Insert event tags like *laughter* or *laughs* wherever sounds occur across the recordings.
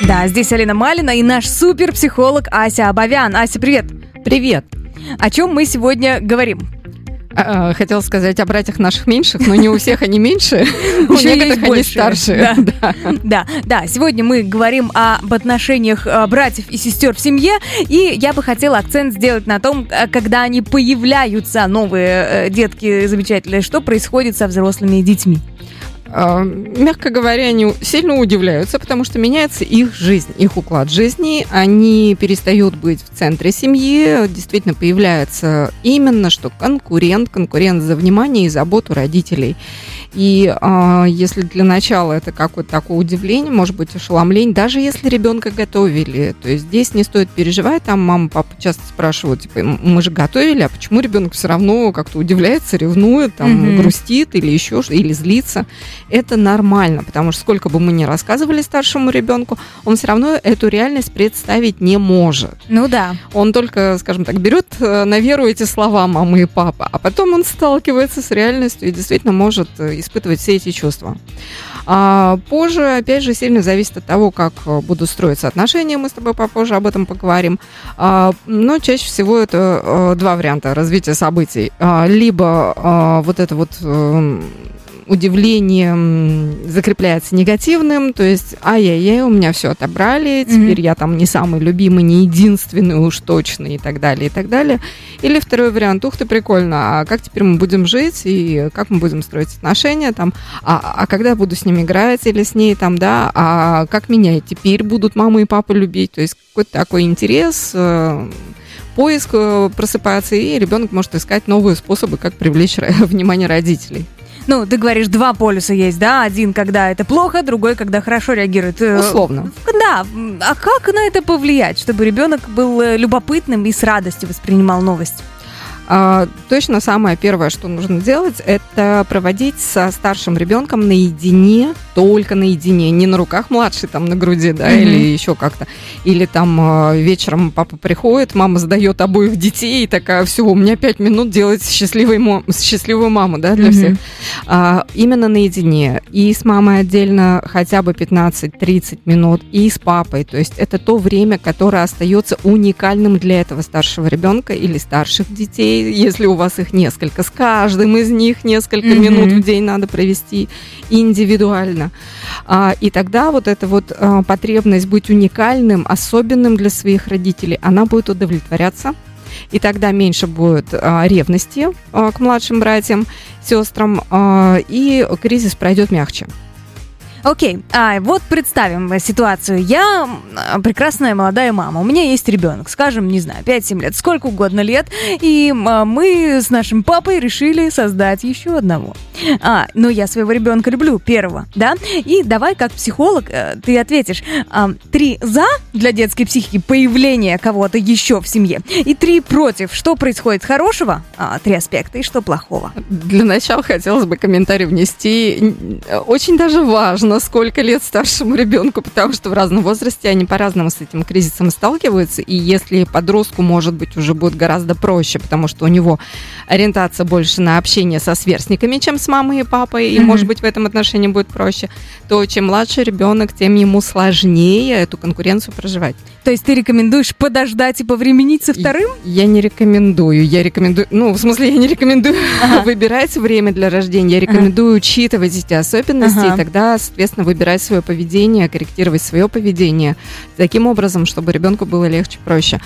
Да, здесь Алина Малина и наш суперпсихолог Ася Абовян. Ася, привет! Привет! О чем мы сегодня говорим? А, а, хотела сказать о братьях наших меньших, но не у всех они меньше, *laughs* у некоторых они старше. *laughs* Да, да. Сегодня мы говорим об отношениях а, братьев и сестер в семье, и я бы хотела акцент сделать на том, когда они появляются, новые э, детки замечательные, что происходит со взрослыми детьми. А, мягко говоря, они сильно удивляются, потому что меняется их жизнь, их уклад жизни. Они перестают быть в центре семьи, действительно появляется именно что конкурент, конкурент за внимание и заботу родителей. И э, если для начала это какое-то такое удивление, может быть, ошеломление, даже если ребенка готовили, то есть здесь не стоит переживать, там мама, папа часто спрашивают, типа, мы же готовили, а почему ребенок все равно как-то удивляется, ревнует, там, mm-hmm. грустит или еще что или злится. Это нормально, потому что сколько бы мы ни рассказывали старшему ребенку, он все равно эту реальность представить не может. Ну да. Он только, скажем так, берет э, на веру эти слова мамы и папы, а потом он сталкивается с реальностью и действительно может э, испытывать все эти чувства. А позже, опять же, сильно зависит от того, как э, будут строиться отношения. Мы с тобой попозже об этом поговорим. А, но чаще всего это а, два варианта развития событий. А, либо а, вот это вот а, удивление закрепляется негативным, то есть, ай-яй-яй, у меня все отобрали, теперь mm-hmm. я там не самый любимый, не единственный уж точно и так далее, и так далее. Или второй вариант, ух ты, прикольно, а как теперь мы будем жить и как мы будем строить отношения там, а, а когда я буду с ним играть или с ней там, да, а как меня теперь будут мама и папа любить, то есть какой-то такой интерес, э, поиск э, просыпается, и ребенок может искать новые способы, как привлечь *laughs* внимание родителей. Ну, ты говоришь, два полюса есть, да? Один, когда это плохо, другой, когда хорошо реагирует. Э, Условно. Да. А как на это повлиять, чтобы ребенок был э, любопытным и с радостью воспринимал новость? А, точно самое первое, что нужно делать, это проводить со старшим ребенком наедине, только наедине, не на руках младший там на груди, да, mm-hmm. или еще как-то. Или там а, вечером папа приходит, мама задает обоих детей, и такая, все, у меня пять минут делать счастливой, счастливую маму, да, для mm-hmm. всех. А, именно наедине. И с мамой отдельно хотя бы 15-30 минут, и с папой. То есть это то время, которое остается уникальным для этого старшего ребенка или старших детей, если у вас их несколько. С каждым из них несколько mm-hmm. минут в день надо провести индивидуально. А, и тогда вот эта вот а, потребность быть уникальным, особенным для своих родителей, она будет удовлетворяться. И тогда меньше будет а, ревности а, к младшим братьям, сестрам, а, и кризис пройдет мягче. Окей, а вот представим ситуацию. Я прекрасная молодая мама, у меня есть ребенок, скажем, не знаю, 5-7 лет, сколько угодно лет, и мы с нашим папой решили создать еще одного. А, но я своего ребенка люблю, первого, да? И давай, как психолог, э, ты ответишь, а, три за для детской психики появление кого-то еще в семье, и три против. Что происходит хорошего? А, три аспекта, и что плохого? Для начала хотелось бы комментарий внести. Очень даже важно, равно сколько лет старшему ребенку, потому что в разном возрасте они по-разному с этим кризисом сталкиваются. И если подростку, может быть, уже будет гораздо проще, потому что у него ориентация больше на общение со сверстниками, чем с мамой и папой, и, mm-hmm. может быть, в этом отношении будет проще, то чем младший ребенок, тем ему сложнее эту конкуренцию проживать. То есть ты рекомендуешь подождать и повременить со вторым? Я не рекомендую. Я рекомендую, ну, в смысле, я не рекомендую ага. *laughs* выбирать время для рождения. Я рекомендую ага. учитывать эти особенности, ага. и тогда, соответственно, выбирать свое поведение, корректировать свое поведение таким образом, чтобы ребенку было легче, проще.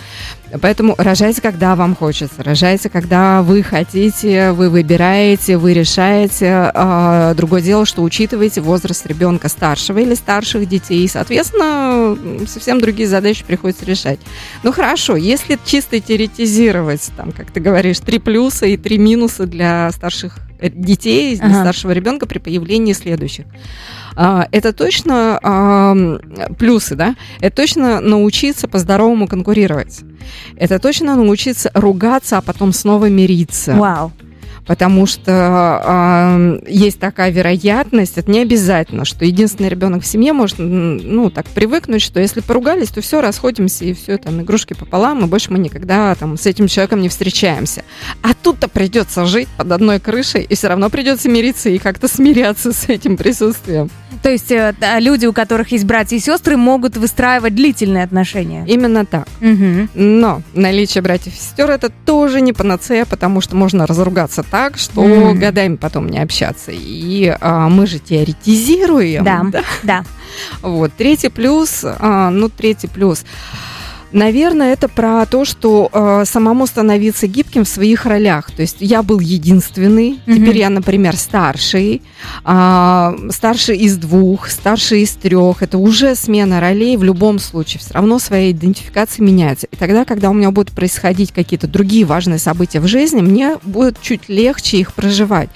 Поэтому рожайте, когда вам хочется. Рожайте, когда вы хотите, вы выбираете, вы решаете. А, другое дело, что учитываете возраст ребенка старшего или старших детей. И, соответственно, совсем другие задачи приходится решать. Ну хорошо, если чисто теоретизировать, там, как ты говоришь, три плюса и три минуса для старших детей, для ага. старшего ребенка при появлении следующих. А, это точно а, плюсы, да? Это точно научиться по-здоровому конкурировать. Это точно научиться ругаться, а потом снова мириться. Вау. Потому что э, есть такая вероятность, это не обязательно, что единственный ребенок в семье может, ну, так привыкнуть, что если поругались, то все, расходимся, и все, там, игрушки пополам, и больше мы никогда там с этим человеком не встречаемся. А тут-то придется жить под одной крышей, и все равно придется мириться и как-то смиряться с этим присутствием. То есть э, люди, у которых есть братья и сестры, могут выстраивать длительные отношения. Именно так. Угу. Но наличие братьев и сестер это тоже не панацея, потому что можно разругаться так, что mm. годами потом не общаться. И а, мы же теоретизируем. Да, *laughs* да. да. Вот. Третий плюс, а, ну, третий плюс. Наверное, это про то, что э, самому становиться гибким в своих ролях. То есть я был единственный, mm-hmm. теперь я, например, старший, э, старший из двух, старший из трех. Это уже смена ролей в любом случае. Все равно своя идентификация меняется. И тогда, когда у меня будут происходить какие-то другие важные события в жизни, мне будет чуть легче их проживать.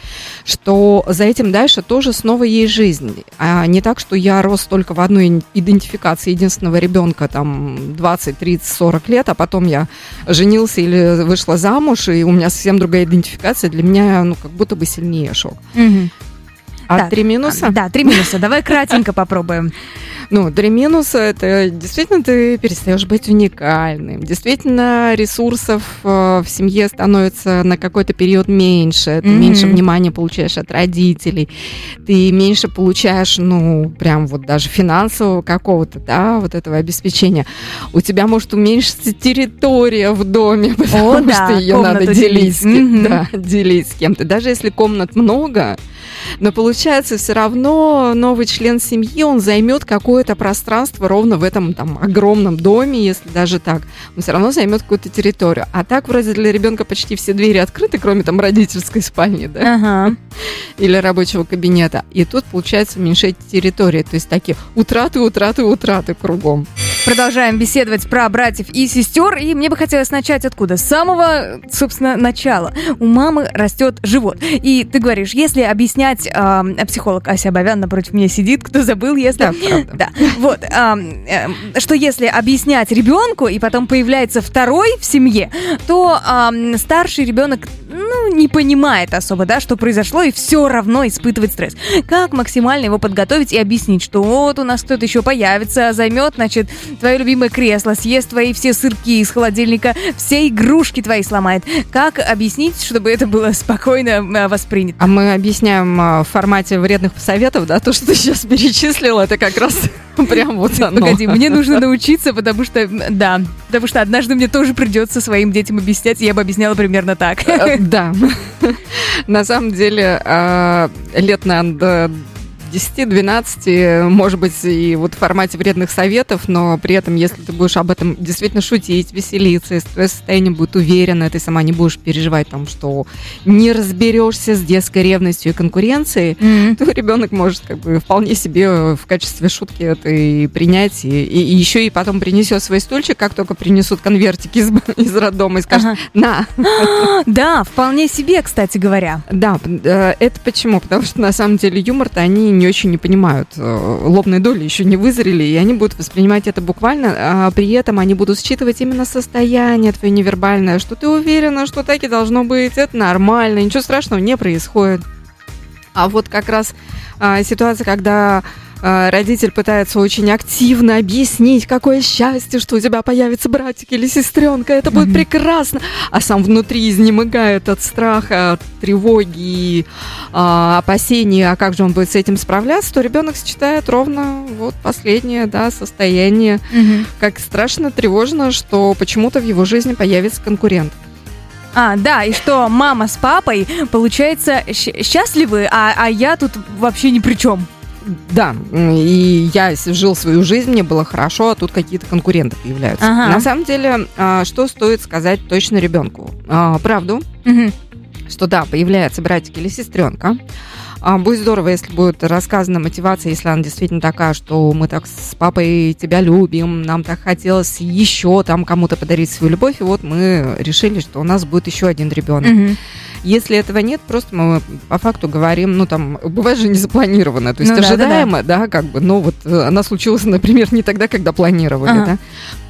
Что за этим дальше тоже снова есть жизнь. А не так, что я рос только в одной идентификации единственного ребенка, там, 20 30-40 лет, а потом я женился или вышла замуж, и у меня совсем другая идентификация, для меня, ну, как будто бы сильнее шок. Угу. А так, три минуса? Да, три минуса. Давай кратенько *laughs* попробуем. Ну, три минуса это действительно ты перестаешь быть уникальным. Действительно, ресурсов э, в семье становится на какой-то период меньше. Ты mm-hmm. меньше внимания получаешь от родителей. Ты меньше получаешь, ну, прям вот даже финансового какого-то, да, вот этого обеспечения. У тебя может уменьшиться территория в доме, *laughs* потому О, да, что ее надо делить, делить. Mm-hmm. Да, делить с кем-то. Даже если комнат много, но получается все равно новый член семьи, он займет какое-то пространство ровно в этом там огромном доме, если даже так. Он все равно займет какую-то территорию. А так вроде для ребенка почти все двери открыты, кроме там родительской спальни, да? Ага. *laughs* Или рабочего кабинета. И тут получается уменьшать территории. То есть такие утраты, утраты, утраты кругом. Продолжаем беседовать про братьев и сестер, и мне бы хотелось начать откуда? С самого, собственно, начала. У мамы растет живот. И ты говоришь, если объяснять, э, психолог Ася Бавян напротив меня сидит, кто забыл, если... Да, правда. *laughs* да. Вот, э, э, что если объяснять ребенку, и потом появляется второй в семье, то э, старший ребенок, ну, не понимает особо, да, что произошло, и все равно испытывает стресс. Как максимально его подготовить и объяснить, что вот у нас кто-то еще появится, займет, значит, твое любимое кресло, съест твои все сырки из холодильника, все игрушки твои сломает. Как объяснить, чтобы это было спокойно а, воспринято? А мы объясняем а, в формате вредных советов, да, то, что ты сейчас перечислила, это как раз *laughs* прям вот оно. Погоди, мне нужно *laughs* научиться, потому что, да, потому что однажды мне тоже придется своим детям объяснять, я бы объясняла примерно так. Э, да. *laughs* На самом деле, а, лет, наверное, 10-12, может быть, и вот в формате вредных советов, но при этом, если ты будешь об этом действительно шутить, веселиться, если твое состояние будет уверенно, ты сама не будешь переживать там, что не разберешься с детской ревностью и конкуренцией, mm-hmm. то ребенок может как бы вполне себе в качестве шутки это и принять, и, и, и еще и потом принесет свой стульчик, как только принесут конвертики из, *laughs* из роддома и скажет, ага. на. *gasps* Да, вполне себе, кстати говоря. Да, э, это почему? Потому что на самом деле юмор-то они не не очень не понимают. Э, лобные доли еще не вызрели, и они будут воспринимать это буквально, а при этом они будут считывать именно состояние твое невербальное, что ты уверена, что так и должно быть, это нормально, ничего страшного не происходит. А вот как раз а, ситуация, когда родитель пытается очень активно объяснить, какое счастье, что у тебя появится братик или сестренка, это будет прекрасно, а сам внутри изнемогает от страха, от тревоги и а, опасений, а как же он будет с этим справляться, то ребенок считает ровно вот последнее да, состояние, как страшно, тревожно, что почему-то в его жизни появится конкурент. А, да, и что мама с папой, получается, счастливы, а, а я тут вообще ни при чем. Да, и я жил свою жизнь, мне было хорошо, а тут какие-то конкуренты появляются. Ага. На самом деле, а, что стоит сказать точно ребенку? А, правду, угу. что да, появляется братик или сестренка. А, будет здорово, если будет рассказана мотивация, если она действительно такая, что мы так с папой тебя любим, нам так хотелось еще там кому-то подарить свою любовь, и вот мы решили, что у нас будет еще один ребенок. Угу. Если этого нет, просто мы по факту говорим, ну там, бывает же незапланированно, то есть ну, ожидаемо, да, да. да, как бы, но вот э, она случилась, *laughs* например, не тогда, когда планировали, ага.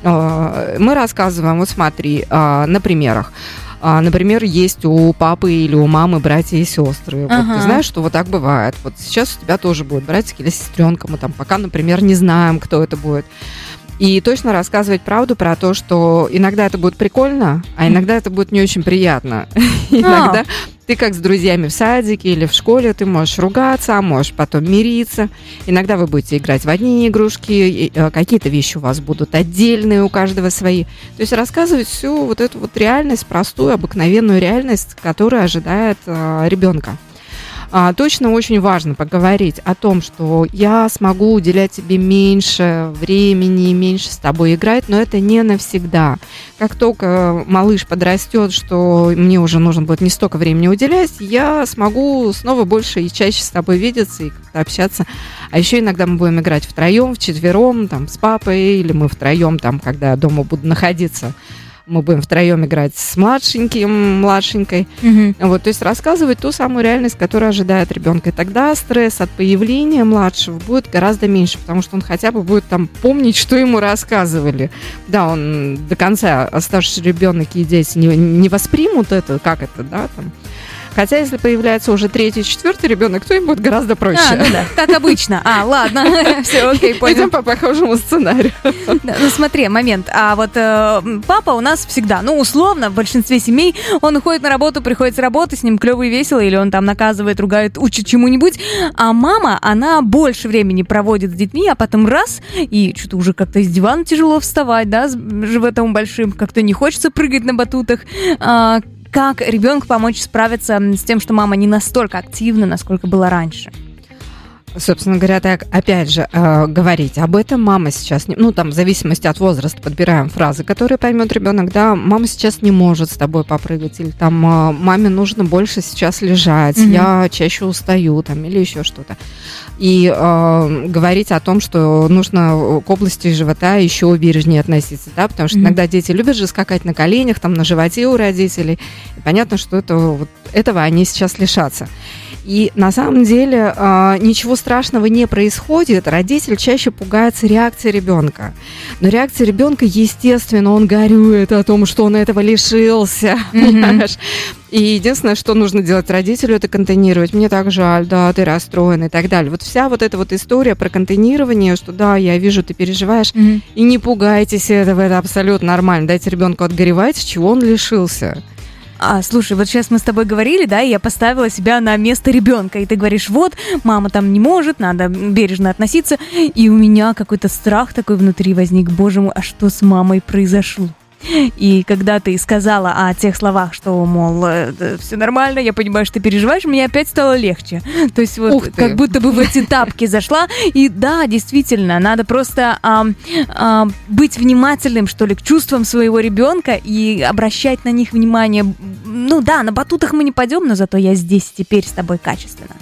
да. Мы рассказываем, вот смотри, а, на примерах. а, например, есть у папы или у мамы братья и сестры. Ага. Вот ты знаешь, что вот так бывает. Вот сейчас у тебя тоже будет братик или сестренка. Мы там пока, например, не знаем, кто это будет. И точно рассказывать правду про то, что иногда это будет прикольно, а иногда это будет не очень приятно. *laughs* Иногда ты как с друзьями в садике или в школе, ты можешь ругаться, а можешь потом мириться. Иногда вы будете играть в одни игрушки, э, какие-то вещи у вас будут отдельные, у каждого свои. То есть рассказывать всю вот эту вот реальность, простую, обыкновенную реальность, которая ожидает э, ребенка. А, точно очень важно поговорить о том, что я смогу уделять тебе меньше времени, меньше с тобой играть, но это не навсегда. Как только малыш подрастет, что мне уже нужно будет не столько времени уделять, я смогу снова больше и чаще с тобой видеться и как-то общаться. А еще иногда мы будем играть втроем, вчетвером, там, с папой, или мы втроем, там, когда дома буду находиться мы будем втроем играть с младшеньким, младшенькой. Мгм. Вот, то есть рассказывать ту самую реальность, которая ожидает ребенка. И тогда стресс от появления младшего будет гораздо меньше, потому что он хотя бы будет там помнить, что ему рассказывали. Да, он до конца а старший ребенок и дети не, не воспримут это, как это, да, там. Хотя, если появляется уже третий, четвертый ребенок, то им будет гораздо проще. А, ну да, как обычно. А, ладно, *laughs* все, окей, понял. Пойдем по похожему сценарию. Ну смотри, момент. А вот э, папа у нас всегда, ну условно, в большинстве семей он уходит на работу, приходит с работы, с ним клево и весело, или он там наказывает, ругает, учит чему-нибудь. А мама, она больше времени проводит с детьми, а потом раз, и что-то уже как-то из дивана тяжело вставать, да, с животом большим, как-то не хочется прыгать на батутах. А, как ребенку помочь справиться с тем, что мама не настолько активна, насколько была раньше? Собственно говоря, так, опять же, э, говорить об этом мама сейчас, не, ну, там, в зависимости от возраста, подбираем фразы, которые поймет ребенок, да, мама сейчас не может с тобой попрыгать, или там, э, маме нужно больше сейчас лежать, Мгм. я чаще устаю, там, или еще что-то. И э, говорить о том, что нужно к области живота еще бережнее относиться, да, потому что Мгм. иногда дети любят же скакать на коленях, там, на животе у родителей, и понятно, что это, вот, этого они сейчас лишатся. И на самом деле а, ничего страшного не происходит. Родитель чаще пугается реакции ребенка. Но реакция ребенка, естественно, он горюет о том, что он этого лишился. *laughs* Понимаешь? И единственное, что нужно делать родителю, это контейнировать. Мне так жаль, да, ты расстроен и так далее. Вот вся вот эта вот история про контейнирование, что да, я вижу, ты переживаешь, и не пугайтесь этого, это абсолютно нормально. Дайте ребенку отгоревать, чего он лишился. А, слушай, вот сейчас мы с тобой говорили, да, и я поставила себя на место ребенка, и ты говоришь, вот, мама там не может, надо бережно относиться, и у меня какой-то страх такой внутри возник, боже мой, а что с мамой произошло? И когда ты сказала о тех словах, что, мол, все нормально, я понимаю, что ты переживаешь, мне опять стало легче. То есть вот как будто бы в эти тапки зашла. И да, действительно, надо просто ам, ам, быть внимательным, что ли, к чувствам своего ребенка и обращать на них внимание. Ну да, на батутах мы не пойдем, но зато я здесь теперь с тобой качественно.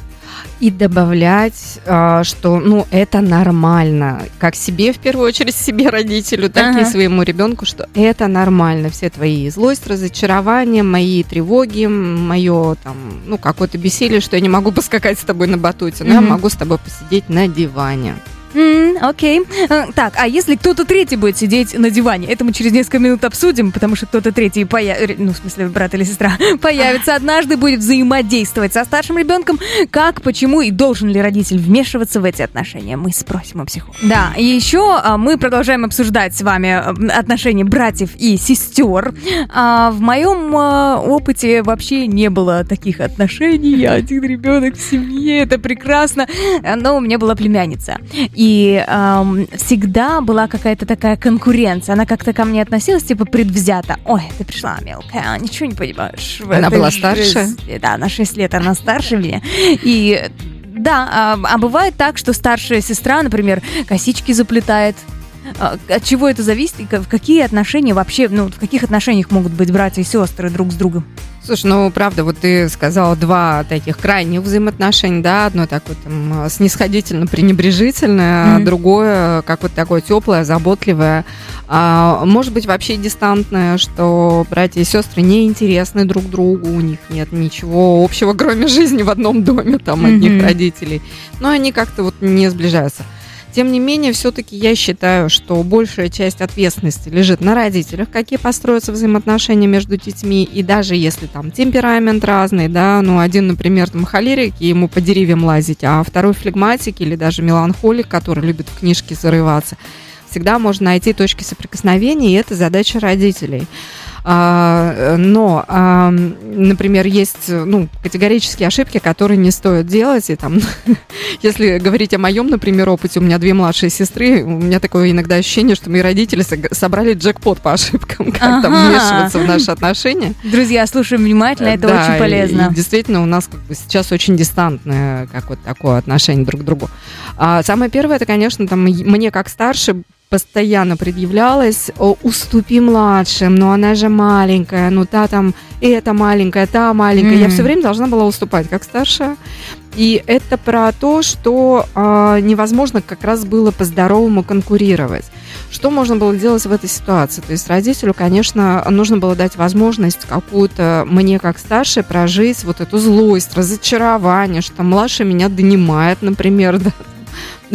И добавлять, а, что, ну, это нормально. Как себе, в первую очередь, *laughs* себе, родителю, так Ага. и своему ребенку, что это нормально. Все твои злость, разочарования, мои тревоги, мое, там, ну, какое-то бессилие, что я не могу поскакать с тобой на батуте, но я Мгм. могу с тобой посидеть на диване. М, Окей. Э, Так, а если кто-то третий будет сидеть на диване? Это мы через несколько минут обсудим, потому что кто-то третий появится, ну, в смысле, брат или сестра, *laughs* появится однажды, будет взаимодействовать со старшим ребенком. Как, почему и должен ли родитель вмешиваться в эти отношения? Мы спросим у психолога. Да, и еще а, мы продолжаем обсуждать с вами а, отношения братьев и сестер. А, в моем опыте вообще не было таких отношений. Я один ребенок в семье, это прекрасно. Но у меня была племянница. И ам, всегда была какая-то такая конкуренция. Она как-то ко мне относилась, типа, предвзято. Ой, ты пришла мелкая, ничего не понимаешь. Она была старше? жизни». Да, на 6 лет она старше меня. И да, а, а бывает так, что старшая сестра, например, косички заплетает. А, От чего это зависит и в какие отношения вообще, ну, в каких отношениях могут быть братья и сестры друг с другом? Слушай, ну, правда, вот ты сказала два таких крайних взаимоотношения, да, одно такое там снисходительно-пренебрежительное, а Мгм. другое как вот такое теплое, заботливое, а, может быть, вообще дистантное, что братья и сестры неинтересны друг другу, у них нет ничего общего, *laughs* кроме жизни в одном доме, там, одних Мгм. родителей, но они как-то вот не сближаются. Тем не менее, все-таки я считаю, что большая часть ответственности лежит на родителях, какие построятся взаимоотношения между детьми, и даже если там темперамент разный, да, ну, один, например, там холерик, и ему по деревьям лазить, а второй флегматик или даже меланхолик, который любит в книжке зарываться, всегда можно найти точки соприкосновения, и это задача родителей. А, но, а, например, есть ну, категорические ошибки, которые не стоит делать. И там, *laughs* если говорить о моем, например, опыте, у меня две младшие сестры, у меня такое иногда ощущение, что мои родители собрали джекпот по ошибкам, *laughs* как ага. там вмешиваться в наши отношения. Друзья, слушаем внимательно, это да, очень полезно. И, действительно, у нас как бы сейчас очень дистантное как вот такое отношение друг к другу. А самое первое, это, конечно, там мне как старше постоянно предъявлялось, уступи младшим, но она же маленькая, ну та там, и эта маленькая, та маленькая. Mm-hmm. Я все время должна была уступать, как старшая. И это про то, что э, невозможно как раз было по-здоровому конкурировать. Что можно было делать в этой ситуации? То есть родителю, конечно, нужно было дать возможность какую-то мне как старшей прожить вот эту злость, разочарование, что младший меня донимает, например, *laughs* да,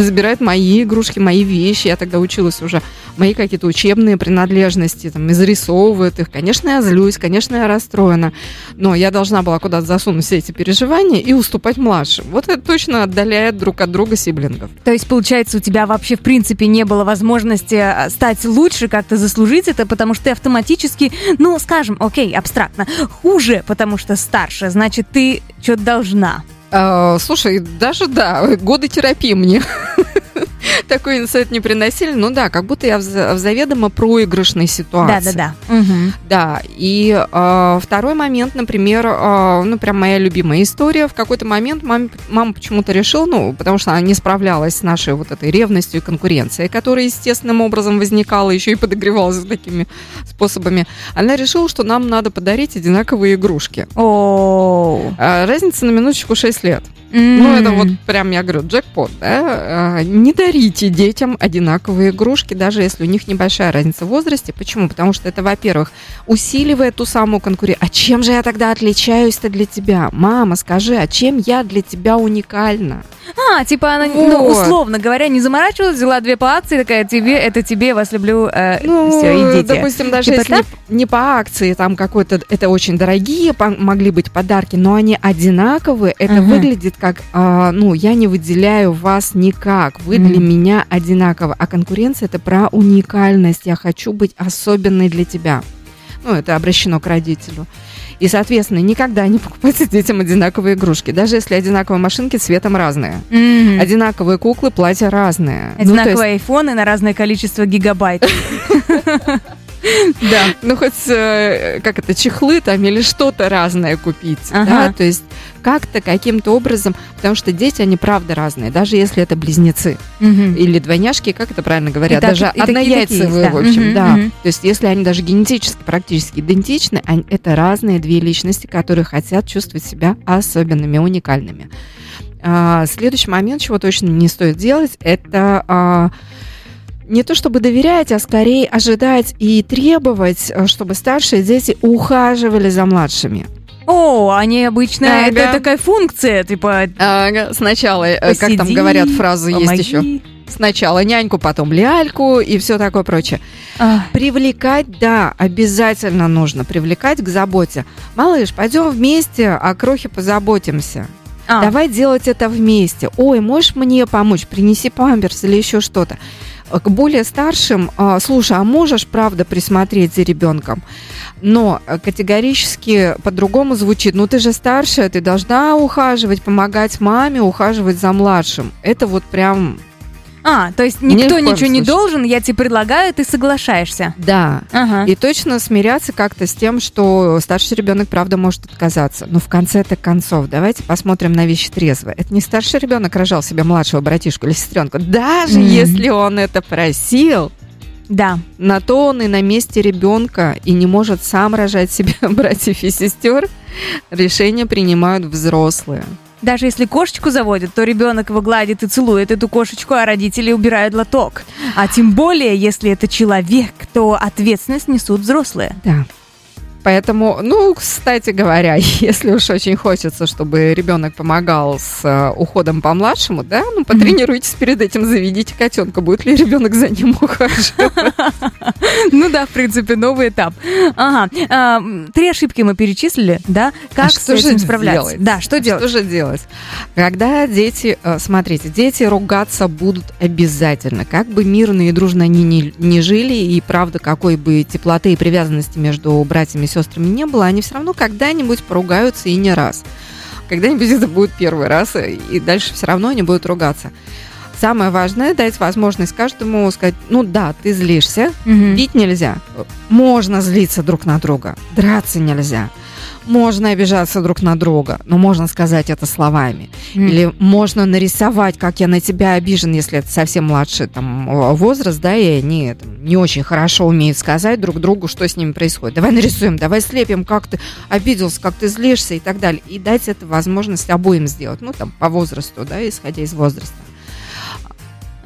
забирает мои игрушки, мои вещи. Я тогда училась уже, мои какие-то учебные принадлежности, там, и зарисовывает их. Конечно, я злюсь, конечно, я расстроена. Но я должна была куда-то засунуть все эти переживания и уступать младшим. Вот это точно отдаляет друг от друга сиблингов. То есть, получается, у тебя вообще, в принципе, не было возможности а, стать лучше, как-то заслужить это, потому что ты автоматически, ну, скажем, окей, абстрактно, хуже, потому что старше, значит, ты что-то должна. А, слушай, даже да, годы терапии мне *laughs* такой инсайт не приносили. Ну да, как будто я в, заведомо проигрышной ситуации. Да, да, да. Угу. Да, и э, второй момент, например, э, ну прям моя любимая история. В какой-то момент мам, мама почему-то решила, ну, потому что она не справлялась с нашей вот этой ревностью и конкуренцией, которая естественным образом возникала, еще и подогревалась такими способами. Она решила, что нам надо подарить одинаковые игрушки. О, -о. Разница на минуточку 6 лет. Mm. Ну, это вот прям, я говорю, джекпот, да? А, не дарите детям одинаковые игрушки, даже если у них небольшая разница в возрасте. Почему? Потому что это, во-первых, усиливает ту самую конкуренцию. А чем же я тогда отличаюсь-то для тебя? Мама, скажи, а чем я для тебя уникальна? А, типа она, ну, вот. ну, условно говоря, не заморачивалась, взяла две по акции, такая, тебе, это тебе, вас люблю, э, ну, все, идите. допустим, даже типа если так? не, не по акции, там какой-то, это очень дорогие могли быть подарки, но они одинаковые, это uh-huh. выглядит как, э, ну, я не выделяю вас никак, вы uh-huh. для меня одинаково, а конкуренция это про уникальность, я хочу быть особенной для тебя. Ну, это обращено к родителю. И, соответственно, никогда не покупайте детям одинаковые игрушки. Даже если одинаковые машинки цветом разные. Mm-hmm. Одинаковые куклы, платья разные. Ну, Одинаковые ну, есть... айфоны на разное количество гигабайт. *laughs* Да, ну хоть э, как это, чехлы там или что-то разное купить, да, то есть как-то каким-то образом, потому что дети, они правда разные, даже если это близнецы или двойняшки, как это правильно говорят, даже однояйцевые, в общем, да. То есть если они даже генетически практически идентичны, это разные две личности, которые хотят чувствовать себя особенными, уникальными. А, следующий момент, чего точно не стоит делать, это а, не то чтобы доверять, а скорее ожидать и требовать, э, чтобы старшие дети ухаживали за младшими. О, они обычно, ага. это такая функция, типа... Ага. Сначала, посиди, э, как там говорят, фразы помоги. есть еще. Сначала няньку, потом ляльку и все такое прочее. Ах. Привлекать, да, обязательно нужно привлекать к заботе. Малыш, пойдем вместе, о крохе позаботимся. А. Давай делать это вместе. Ой, можешь мне помочь? Принеси памперс или еще что-то к более старшим, а, слушай, а можешь, правда, присмотреть за ребенком? Но категорически по-другому звучит. Ну, ты же старшая, ты должна ухаживать, помогать маме, ухаживать за младшим. Это вот прям а, то есть никто ничего случае. не должен, я тебе предлагаю, ты соглашаешься. Да. Ага. И точно смиряться как-то с тем, что старший ребенок, правда, может отказаться. Но в конце-то концов, давайте посмотрим на вещи трезво. Это не старший ребенок рожал себе младшего братишку или сестренку. Даже mm-hmm. если он это просил, да. На то он и на месте ребенка и не может сам рожать себе *laughs* братьев и сестер. Решения принимают взрослые. Даже если кошечку заводят, то ребенок его гладит и целует эту кошечку, а родители убирают лоток. А тем более, если это человек, то ответственность несут взрослые. Да. Поэтому, ну, кстати говоря, *laughs* если уж очень хочется, чтобы ребенок помогал с э, уходом по младшему, да, ну, потренируйтесь перед этим, заведите котенка, будет ли ребенок за ним ухаживать. *laughs* Ну да, в принципе, новый этап. Ага. А, три ошибки мы перечислили, да? Как А с этим справляться? Да, что делать? Что же делать? Когда дети, э, смотрите, дети ругаться будут обязательно. Как бы мирно и дружно они не жили, и правда, какой бы теплоты и привязанности между братьями и сестрами не было, они все равно когда-нибудь поругаются и не раз. Когда-нибудь это будет первый раз, и дальше все равно они будут ругаться. Самое важное дать возможность каждому сказать, ну да, ты злишься, Мгм. Бить нельзя. Можно злиться друг на друга. Драться нельзя. Можно обижаться друг на друга, но можно сказать это словами. М. Или можно нарисовать, как я на тебя обижен, если это совсем младший там, э, возраст, да, и они там, не очень хорошо умеют сказать друг другу, что с ними происходит. Давай нарисуем, давай слепим, как ты обиделся, как ты злишься и так далее. И дать это возможность обоим сделать, ну, там, по возрасту, да, исходя из возраста.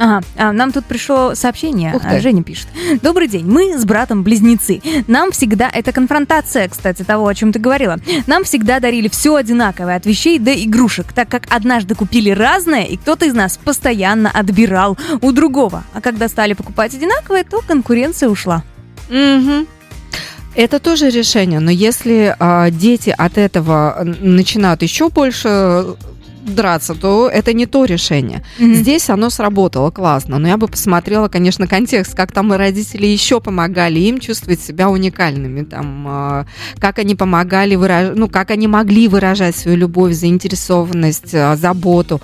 Ага, а, нам тут пришло сообщение. Ух а, ты. Женя пишет. Добрый день, мы с братом близнецы. Нам всегда, это конфронтация, кстати, того, о чем ты говорила. Нам всегда дарили все одинаковое, от вещей до игрушек, так как однажды купили разное, и кто-то из нас постоянно отбирал у другого. А когда стали покупать одинаковое, то конкуренция ушла. Мгм. Это тоже решение, но если а, дети от этого начинают еще больше драться, то это не то решение. Здесь оно сработало классно, но я бы посмотрела, конечно, контекст, как там и родители еще помогали им чувствовать себя уникальными, там, а, как они помогали выражать, ну, как они могли выражать свою любовь, заинтересованность, а, заботу.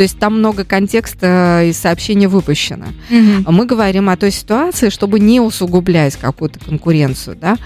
То есть там много контекста и сообщения выпущено. Мгм. Мы говорим о той ситуации, чтобы не усугублять какую-то конкуренцию, да.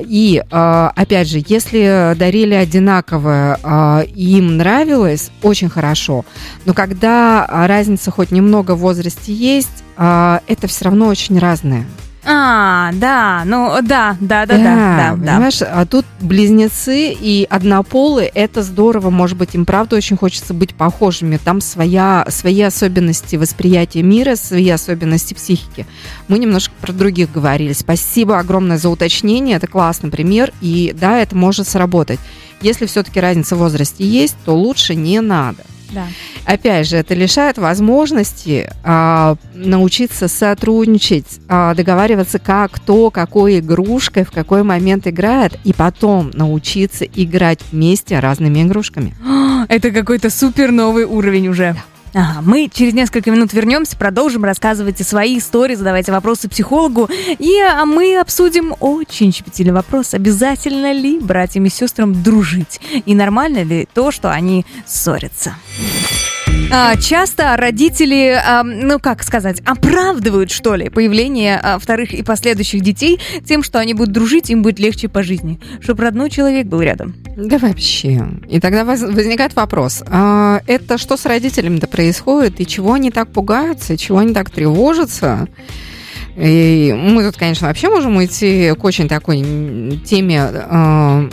И э, опять же, если дарили одинаковое, э, и им нравилось, очень хорошо. Но когда разница хоть немного в возрасте есть, э, это все равно очень разное. А, да, ну да, да, да, да, да, да. понимаешь, а тут близнецы и однополые, это здорово, может быть, им правда очень хочется быть похожими, там своя, свои особенности восприятия мира, свои особенности психики. Мы немножко про других говорили. Спасибо огромное за уточнение, это классный пример, и да, это может сработать. Если все-таки разница в возрасте есть, то лучше не надо. Да. Опять же, это лишает возможности а, научиться сотрудничать, а, договариваться, как кто, какой игрушкой, в какой момент играет, и потом научиться играть вместе разными игрушками. *gasps* Это какой-то супер новый уровень уже. Ага, мы через несколько минут вернемся, продолжим, рассказывайте свои истории, задавайте вопросы психологу, и а мы обсудим очень щепетильный вопрос, обязательно ли братьям и сестрам дружить, и нормально ли то, что они ссорятся. А, часто родители, ну как сказать, оправдывают, что ли, появление а, вторых и последующих детей тем, что они будут дружить, им будет легче по жизни, чтобы родной человек был рядом. Да вообще. И тогда воз- возникает вопрос, а, это что с родителями-то происходит, и чего они так пугаются, чего они так тревожатся? И мы тут, конечно, вообще можем уйти к очень такой теме, а,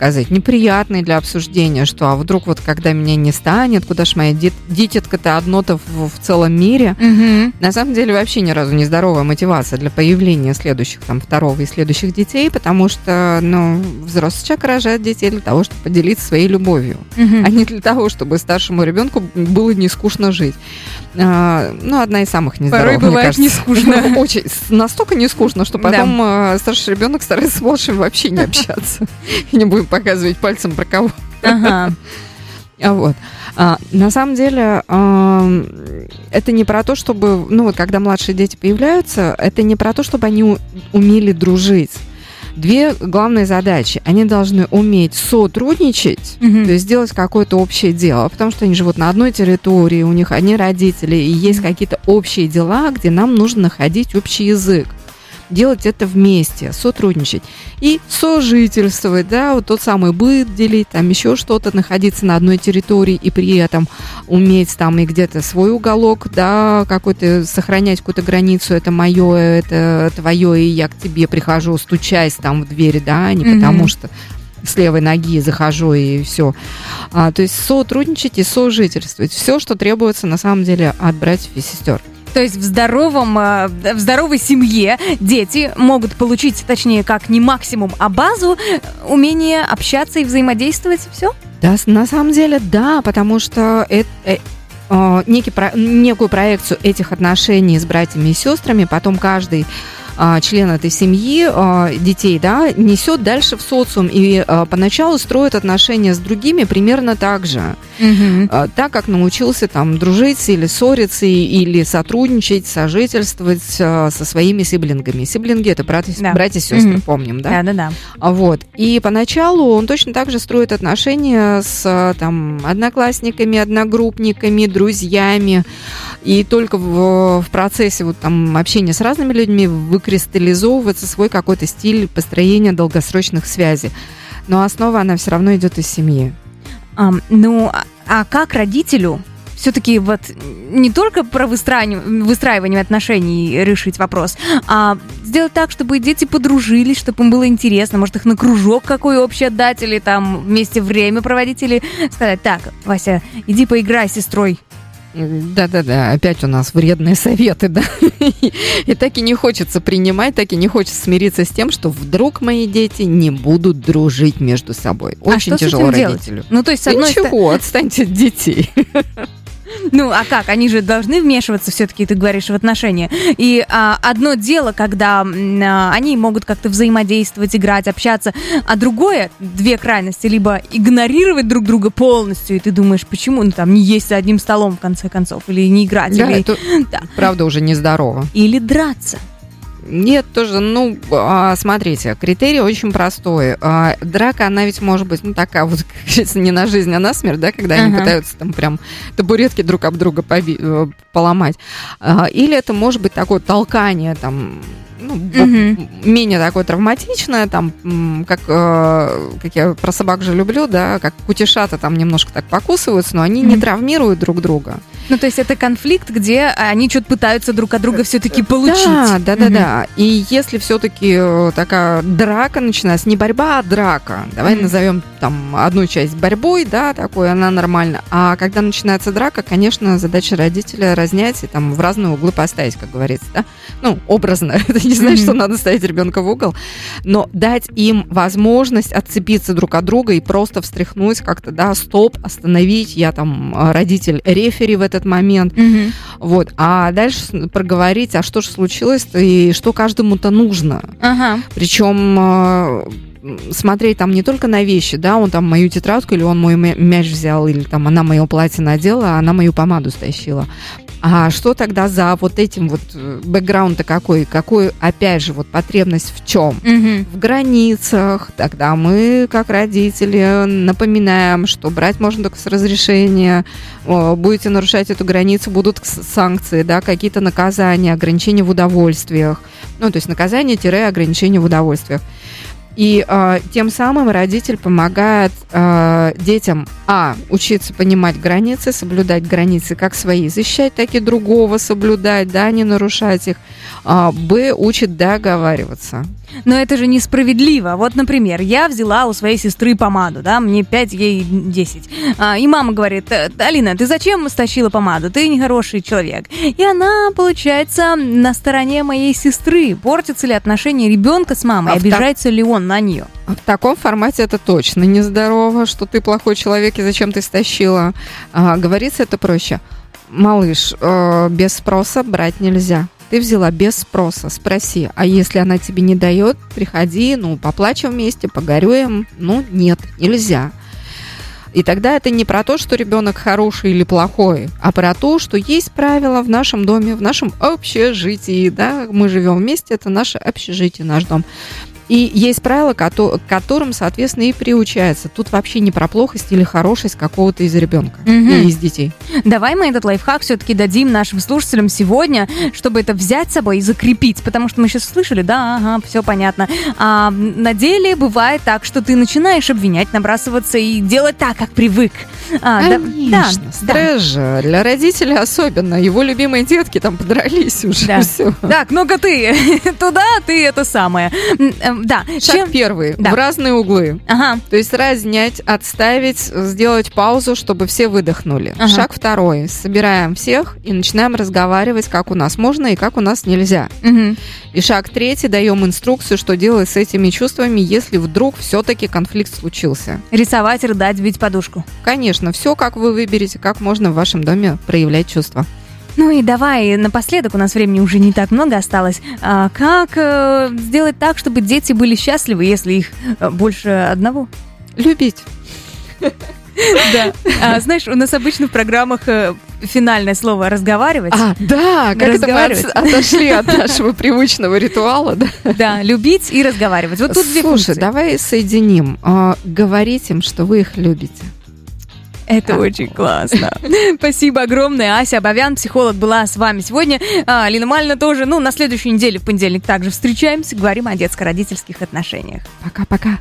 сказать, неприятной для обсуждения, что а вдруг вот когда меня не станет, куда ж моя дит- дитятка-то одно-то в, в целом мире. На самом деле вообще ни разу не здоровая мотивация для появления следующих, там, второго и следующих детей, потому что, ну, взрослый человек рожает детей для того, чтобы поделиться своей любовью, Мгм. а не для того, чтобы старшему ребенку было не скучно жить. А, ну, одна из самых нездоровых, Порой мне бывает кажется. не скучно. *laughs* Очень. Настолько не скучно, что Да. потом а, старший ребенок старается с младшим вообще не общаться. И *laughs* не будем показывать пальцем про кого. Ага. *laughs* А Вот. А, на самом деле, ам, это не про то, чтобы, ну вот, когда младшие дети появляются, это не про то, чтобы они у- умели дружить. Две главные задачи. Они должны уметь сотрудничать, Мгм. то есть сделать какое-то общее дело, потому что они живут на одной территории, у них одни родители, и есть какие-то общие дела, где нам нужно находить общий язык. Делать это вместе, сотрудничать. И сожительствовать, да, вот тот самый быт делить, там еще что-то, находиться на одной территории и при этом уметь там и где-то свой уголок, да, какой-то, сохранять какую-то границу, это мое, это твое, и я к тебе прихожу, стучась там в дверь, да, а не Мгм. потому что с левой ноги захожу и все. А, то есть сотрудничать и сожительствовать. Все, что требуется на самом деле от братьев и сестер. То есть в здоровом, э, в здоровой семье дети могут получить, точнее, как не максимум, а базу, э, умение общаться и взаимодействовать, все? Да, на самом деле, да, потому что это, э, некий, некую проекцию этих отношений с братьями и сестрами потом каждый член этой семьи, детей, да, несет дальше в социум и поначалу строит отношения с другими примерно так же. Угу. Так как научился там дружить или ссориться, или сотрудничать, сожительствовать со своими сиблингами. Сиблинги это братья, да. братья сестры, угу. помним, да? Да, да, да. Вот. И поначалу он точно так же строит отношения с там одноклассниками, одногруппниками, друзьями. И только в, в процессе вот там общения с разными людьми выкрикивает кристаллизовываться свой какой-то стиль построения долгосрочных связей. Но основа, она все равно идет из семьи. Ну, а, а как родителю все-таки вот не только про выстраивание, выстраивание отношений решить вопрос, а сделать так, чтобы дети подружились, чтобы им было интересно, может их на кружок какой общий отдать, или там вместе время проводить, или сказать, так, Вася, иди поиграй с сестрой да-да-да, опять у нас вредные советы, да. И так и не хочется принимать, так и не хочется смириться с тем, что вдруг мои дети не будут дружить между собой. А Очень а тяжело родителю. Делать? Ну, то есть, с одной Ничего, отстаньте от детей. Ну, а как? Они же должны вмешиваться все-таки, ты говоришь, в отношения. И а, одно дело, когда а, они могут как-то взаимодействовать, играть, общаться, а другое, две крайности, либо игнорировать друг друга полностью, и ты думаешь, почему, ну, там, не есть за одним столом, в конце концов, или не играть. Да, или... это да. правда уже нездорово. Или драться. Нет, тоже, ну, а, смотрите, критерий очень простой. А, драка, она ведь может быть, ну, такая вот, *laughs* не на жизнь, а на смерть, да, когда uh-huh. они пытаются там прям табуретки друг об друга поби- э, поломать. А, или это может быть такое толкание, там, ну, угу. менее такое травматичное, там, как, э, как я про собак же люблю, да, как кутишата там немножко так покусываются, но они угу. не травмируют друг друга. Ну, то есть это конфликт, где они что-то пытаются друг от друга все-таки получить. Да, да, да, угу. да. И если все-таки э, такая драка начинается, не борьба, а драка, давай угу. назовем там одну часть борьбой, да, такой, она нормальна. А когда начинается драка, конечно, задача родителя разнять и там в разные углы поставить, как говорится, да. Ну, образно, *laughs* это не значит, что надо ставить ребенка в угол, но дать им возможность отцепиться друг от друга и просто встряхнуть как-то, да, стоп, остановить, я там э, родитель рефери в этот момент, вот, а дальше проговорить, а что же случилось и что каждому-то нужно. Ага. Причем э, смотреть там не только на вещи, да, он там мою тетрадку, или он мой мяч взял, или там она мое платье надела, а она мою помаду стащила. А что тогда за вот этим вот э, бэкграунд-то какой? Какой, опять же, вот потребность в чем? Угу. В границах. Тогда мы, как родители, напоминаем, что брать можно только с разрешения. Будете нарушать эту границу, будут санкции, да, какие-то наказания, ограничения в удовольствиях. Ну, то есть наказание-ограничения в удовольствиях. И э, тем самым родитель помогает э, детям, а, учиться понимать границы, соблюдать границы как свои, защищать, так и другого соблюдать, да, не нарушать их. А, б, учит договариваться. Но это же несправедливо. Вот, например, я взяла у своей сестры помаду, да, мне 5, ей 10. А, и мама говорит, «Э, Алина, ты зачем стащила помаду? Ты нехороший человек. И она, получается, на стороне моей сестры. Портятся ли отношения ребенка с мамой? А Обижается так... ли он на нее? В таком формате это точно нездорово, что ты плохой человек и зачем ты стащила. А, говорится это проще. Малыш, э, без спроса брать нельзя ты взяла без спроса, спроси, а если она тебе не дает, приходи, ну, поплачем вместе, погорюем. Ну, нет, нельзя. И тогда это не про то, что ребенок хороший или плохой, а про то, что есть правила в нашем доме, в нашем общежитии, да, мы живем вместе, это наше общежитие, наш дом. И есть правила, к которым, соответственно, и приучается. Тут вообще не про плохость или хорошесть какого-то из ребенка угу. и из детей. Давай мы этот лайфхак все-таки дадим нашим слушателям сегодня, чтобы это взять с собой и закрепить. Потому что мы сейчас слышали, да, ага, все понятно. А на деле бывает так, что ты начинаешь обвинять, набрасываться и делать так, как привык. А, Конечно, да, стресс же. Для родителей особенно. Его любимые детки там подрались уже. Да. Все. Так, ну-ка ты *laughs* туда, ты это самое да. Шаг Чем- первый. Да. В разные углы. Ага. То есть разнять, отставить, сделать паузу, чтобы все выдохнули. Ага. Шаг второй. Собираем всех и начинаем разговаривать, как у нас можно и как у нас нельзя. Мгм. И шаг третий. Даем инструкцию, что делать с этими чувствами, если вдруг все-таки конфликт случился. Рисовать, рыдать, бить подушку. Конечно, все как вы выберете, как можно в вашем доме проявлять чувства. Ну и давай напоследок, у нас времени уже не так много осталось. А, как э, сделать так, чтобы дети были счастливы, если их э, больше одного? Любить. *laughs* Да. А, знаешь, у нас обычно в программах э, финальное слово разговаривать. А, да, как это мы Разговаривать. от- отошли от *laughs* нашего привычного ритуала, да? Да, любить и разговаривать. Вот тут две Слушай, давай соединим. А, говорить им, что вы их любите. Это очень классно. *laughs* Спасибо огромное. Ася Абовян, психолог, была с вами сегодня. А, Лина Мальна тоже. Ну, на следующей неделе, в понедельник, также встречаемся, говорим о детско-родительских отношениях. Пока-пока.